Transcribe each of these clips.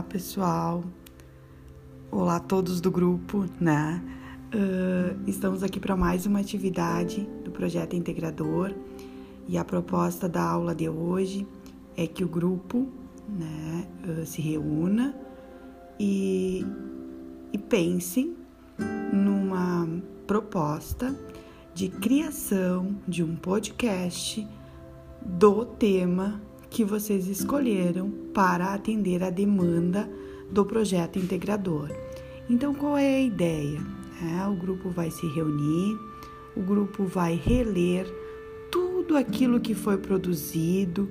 Olá, pessoal. Olá todos do grupo, né? Uh, estamos aqui para mais uma atividade do projeto integrador e a proposta da aula de hoje é que o grupo, né, uh, se reúna e, e pense numa proposta de criação de um podcast do tema que vocês escolheram para atender a demanda do projeto integrador. Então, qual é a ideia? É, o grupo vai se reunir, o grupo vai reler tudo aquilo que foi produzido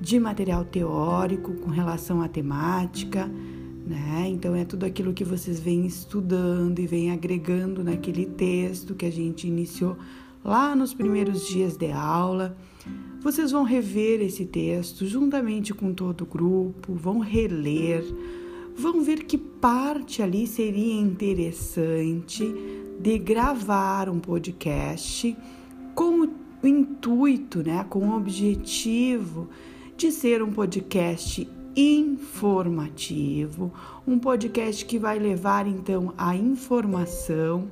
de material teórico com relação à temática, né? Então é tudo aquilo que vocês vêm estudando e vêm agregando naquele texto que a gente iniciou lá nos primeiros dias de aula. Vocês vão rever esse texto juntamente com todo o grupo, vão reler, vão ver que parte ali seria interessante de gravar um podcast com o intuito, né, com o objetivo de ser um podcast informativo, um podcast que vai levar então a informação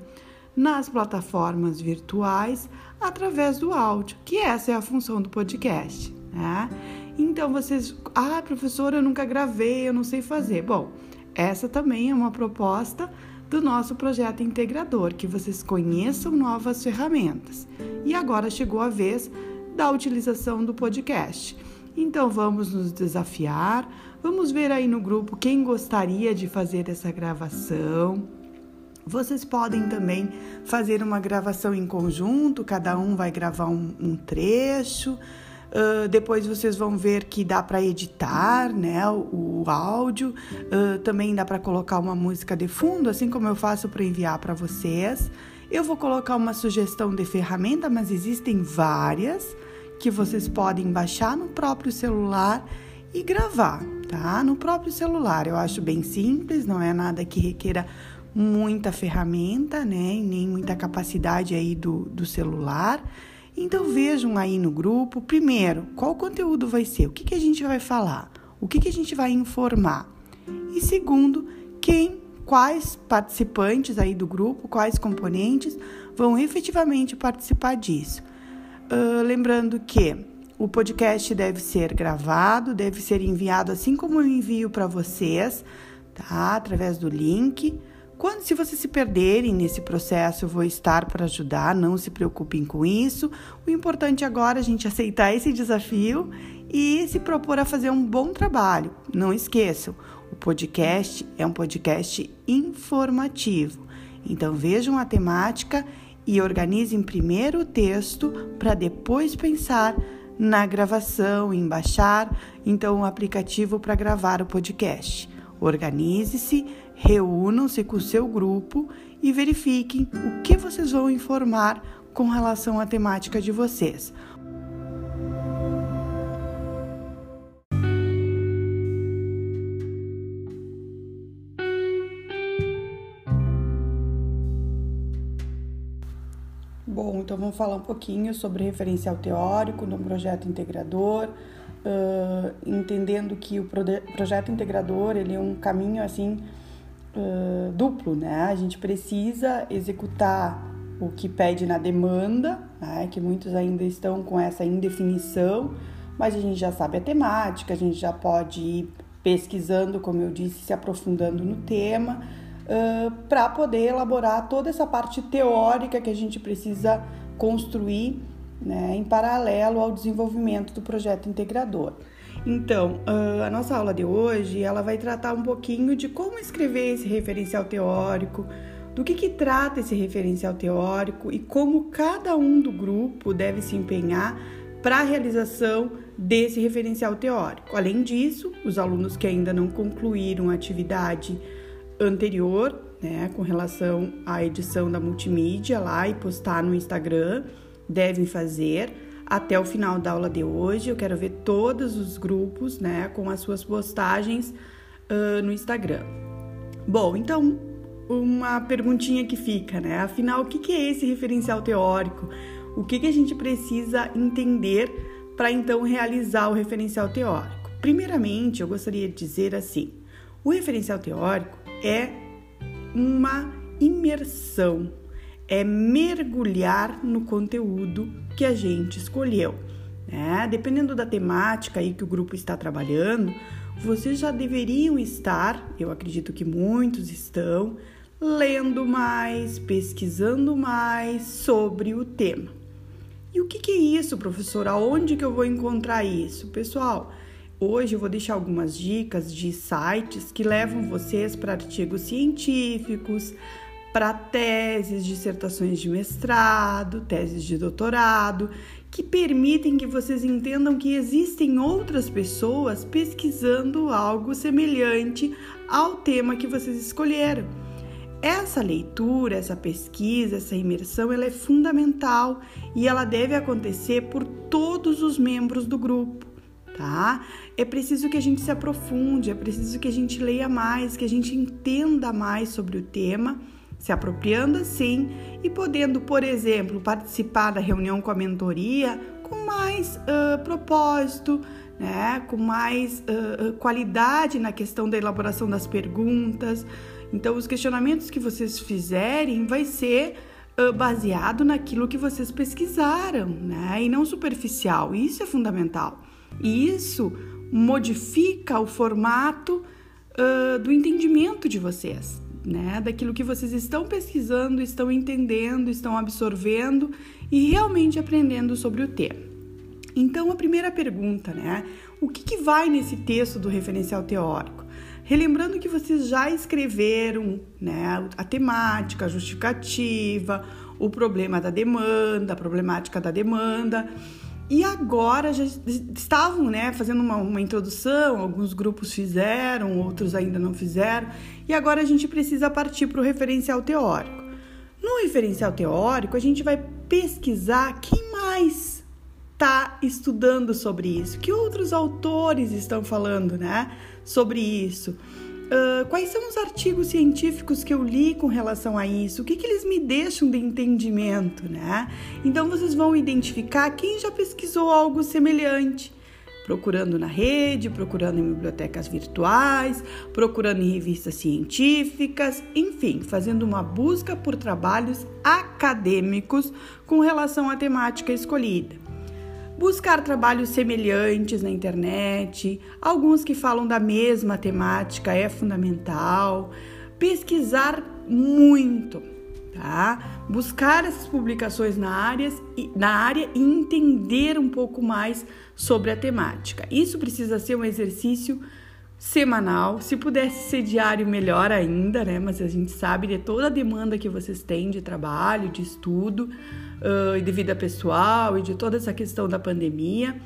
nas plataformas virtuais através do áudio, que essa é a função do podcast, né? Então vocês, ah, professora, eu nunca gravei, eu não sei fazer. Bom, essa também é uma proposta do nosso projeto integrador, que vocês conheçam novas ferramentas. E agora chegou a vez da utilização do podcast. Então vamos nos desafiar, vamos ver aí no grupo quem gostaria de fazer essa gravação vocês podem também fazer uma gravação em conjunto, cada um vai gravar um, um trecho. Uh, depois vocês vão ver que dá para editar né, o, o áudio, uh, também dá para colocar uma música de fundo, assim como eu faço para enviar para vocês. Eu vou colocar uma sugestão de ferramenta, mas existem várias que vocês podem baixar no próprio celular e gravar, tá? No próprio celular. Eu acho bem simples, não é nada que requeira muita ferramenta, né? E nem muita capacidade aí do, do celular. Então vejam aí no grupo, primeiro, qual conteúdo vai ser, o que, que a gente vai falar, o que, que a gente vai informar. E segundo, quem, quais participantes aí do grupo, quais componentes vão efetivamente participar disso. Uh, lembrando que o podcast deve ser gravado, deve ser enviado assim como eu envio para vocês, tá? Através do link. Quando se vocês se perderem nesse processo, eu vou estar para ajudar, não se preocupem com isso. O importante agora é a gente aceitar esse desafio e se propor a fazer um bom trabalho. Não esqueçam, o podcast é um podcast informativo. Então vejam a temática e organizem primeiro o texto para depois pensar na gravação, em baixar então o aplicativo para gravar o podcast. Organize-se reúnam-se com o seu grupo e verifiquem o que vocês vão informar com relação à temática de vocês. Bom, então vamos falar um pouquinho sobre referencial teórico no projeto integrador, uh, entendendo que o projeto integrador ele é um caminho assim duplo, né? A gente precisa executar o que pede na demanda, né? que muitos ainda estão com essa indefinição, mas a gente já sabe a temática, a gente já pode ir pesquisando, como eu disse, se aprofundando no tema, uh, para poder elaborar toda essa parte teórica que a gente precisa construir né, em paralelo ao desenvolvimento do projeto integrador. Então, ah, a nossa aula de hoje, ela vai tratar um pouquinho de como escrever esse referencial teórico, do que, que trata esse referencial teórico e como cada um do grupo deve se empenhar para a realização desse referencial teórico. Além disso, os alunos que ainda não concluíram a atividade anterior, né, com relação à edição da multimídia lá e postar no Instagram, devem fazer até o final da aula de hoje. Eu quero ver todos os grupos, né, com as suas postagens uh, no Instagram. Bom, então uma perguntinha que fica, né? Afinal, o que é esse referencial teórico? O que, a gente precisa entender para então realizar o referencial teórico? Primeiramente, eu gostaria de dizer assim: O referencial teórico é uma imersão, é mergulhar no conteúdo que a gente escolheu. Né? Dependendo da temática aí que o grupo está trabalhando, vocês já deveriam estar, eu acredito que muitos estão, lendo mais, pesquisando mais sobre o tema. E o que, que é isso, professor? Aonde que eu vou encontrar isso? Pessoal, hoje eu vou deixar algumas dicas de sites que levam vocês para artigos científicos, para teses, dissertações de mestrado, teses de doutorado, que permitem que vocês entendam que existem outras pessoas pesquisando algo semelhante ao tema que vocês escolheram. Essa leitura, essa pesquisa, essa imersão, ela é fundamental e ela deve acontecer por todos os membros do grupo, tá? É preciso que a gente se aprofunde, é preciso que a gente leia mais, que a gente entenda mais sobre o tema, se apropriando assim e podendo, por exemplo, participar da reunião com a mentoria com mais uh, propósito, né? Com mais uh, qualidade na questão da elaboração das perguntas então, os questionamentos que vocês fizerem vai ser uh, baseado naquilo que vocês pesquisaram, né? E não superficial. Isso é fundamental. E isso modifica o formato do entendimento de vocês, né? Daquilo que vocês estão pesquisando, estão entendendo, estão absorvendo e realmente aprendendo sobre o tema. Então, a primeira pergunta, né? O que, que vai nesse texto do referencial teórico? Relembrando que vocês já escreveram né, a temática, a justificativa, o problema da demanda, a problemática da demanda. E agora já estavam né, fazendo uma, uma introdução, alguns grupos fizeram, outros ainda não fizeram, e agora a gente precisa partir para o referencial teórico. No referencial teórico, a gente vai pesquisar quem mais está estudando sobre isso, que outros autores estão falando, né? sobre isso? Uh, quais são os artigos científicos que eu li com relação a isso? O que, que eles me deixam de entendimento, né? Então vocês vão identificar quem já pesquisou algo semelhante, procurando na rede, procurando em bibliotecas virtuais, procurando em revistas científicas, enfim, fazendo uma busca por trabalhos acadêmicos com relação à temática escolhida buscar trabalhos semelhantes na internet, alguns que falam da mesma temática é fundamental, pesquisar muito, tá? Buscar essas publicações na área, na área e entender um pouco mais sobre a temática. Isso precisa ser um exercício semanal, se pudesse ser diário melhor ainda, né? Mas a gente sabe de toda a demanda que vocês têm de trabalho, de estudo uh, e de vida pessoal e de toda essa questão da pandemia.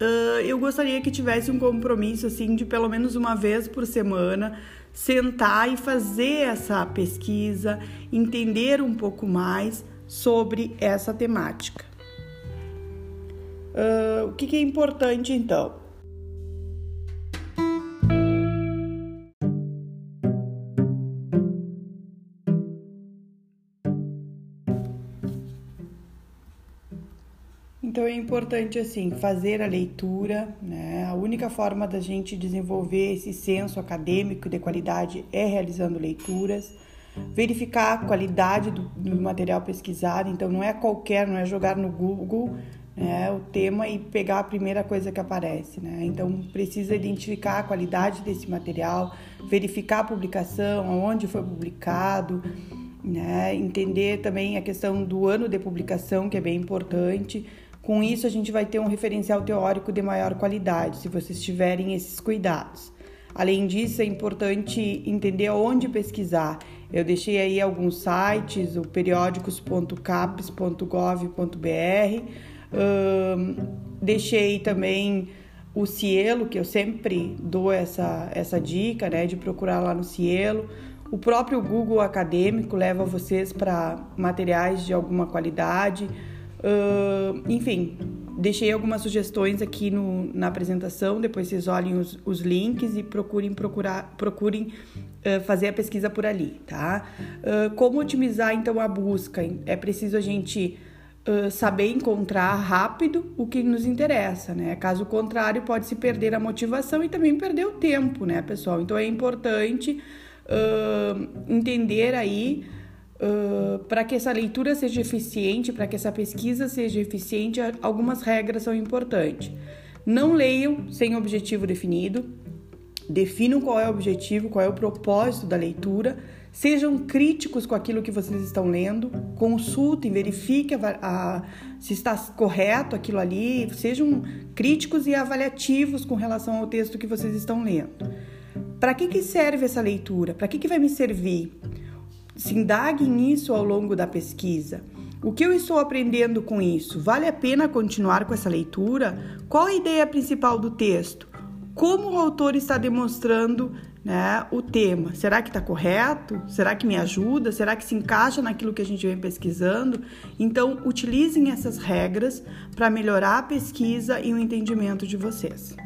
Uh, eu gostaria que tivesse um compromisso assim de pelo menos uma vez por semana sentar e fazer essa pesquisa, entender um pouco mais sobre essa temática. Uh, o que, que é importante então? Então é importante assim fazer a leitura, né? A única forma da gente desenvolver esse senso acadêmico de qualidade é realizando leituras, verificar a qualidade do, do material pesquisado. Então não é qualquer, não é jogar no Google né, o tema e pegar a primeira coisa que aparece, né? Então precisa identificar a qualidade desse material, verificar a publicação, onde foi publicado. Né, entender também a questão do ano de publicação, que é bem importante, com isso, a gente vai ter um referencial teórico de maior qualidade, se vocês tiverem esses cuidados. Além disso, é importante entender onde pesquisar. Eu deixei aí alguns sites, o periódicos.caps.gov.br, um, deixei também o Cielo, que eu sempre dou essa, essa dica, né, de procurar lá no Cielo. O próprio Google Acadêmico leva vocês para materiais de alguma qualidade. Uh, enfim, deixei algumas sugestões aqui no, na apresentação, depois vocês olhem os, os links e procurem procurar, procurem uh, fazer a pesquisa por ali, tá? Uh, como otimizar então a busca? É preciso a gente uh, saber encontrar rápido o que nos interessa, né? Caso contrário, pode se perder a motivação e também perder o tempo, né, pessoal? Então é importante entender aí. Uh, para que essa leitura seja eficiente, para que essa pesquisa seja eficiente, algumas regras são importantes. Não leiam sem objetivo definido, definam qual é o objetivo, qual é o propósito da leitura, sejam críticos com aquilo que vocês estão lendo, consultem, verifiquem a, a, se está correto aquilo ali, sejam críticos e avaliativos com relação ao texto que vocês estão lendo. Para que, que serve essa leitura? Para que, que vai me servir? Se indaguem nisso ao longo da pesquisa. O que eu estou aprendendo com isso? Vale a pena continuar com essa leitura? Qual a ideia principal do texto? Como o autor está demonstrando né, o tema? Será que está correto? Será que me ajuda? Será que se encaixa naquilo que a gente vem pesquisando? Então, utilizem essas regras para melhorar a pesquisa e o entendimento de vocês.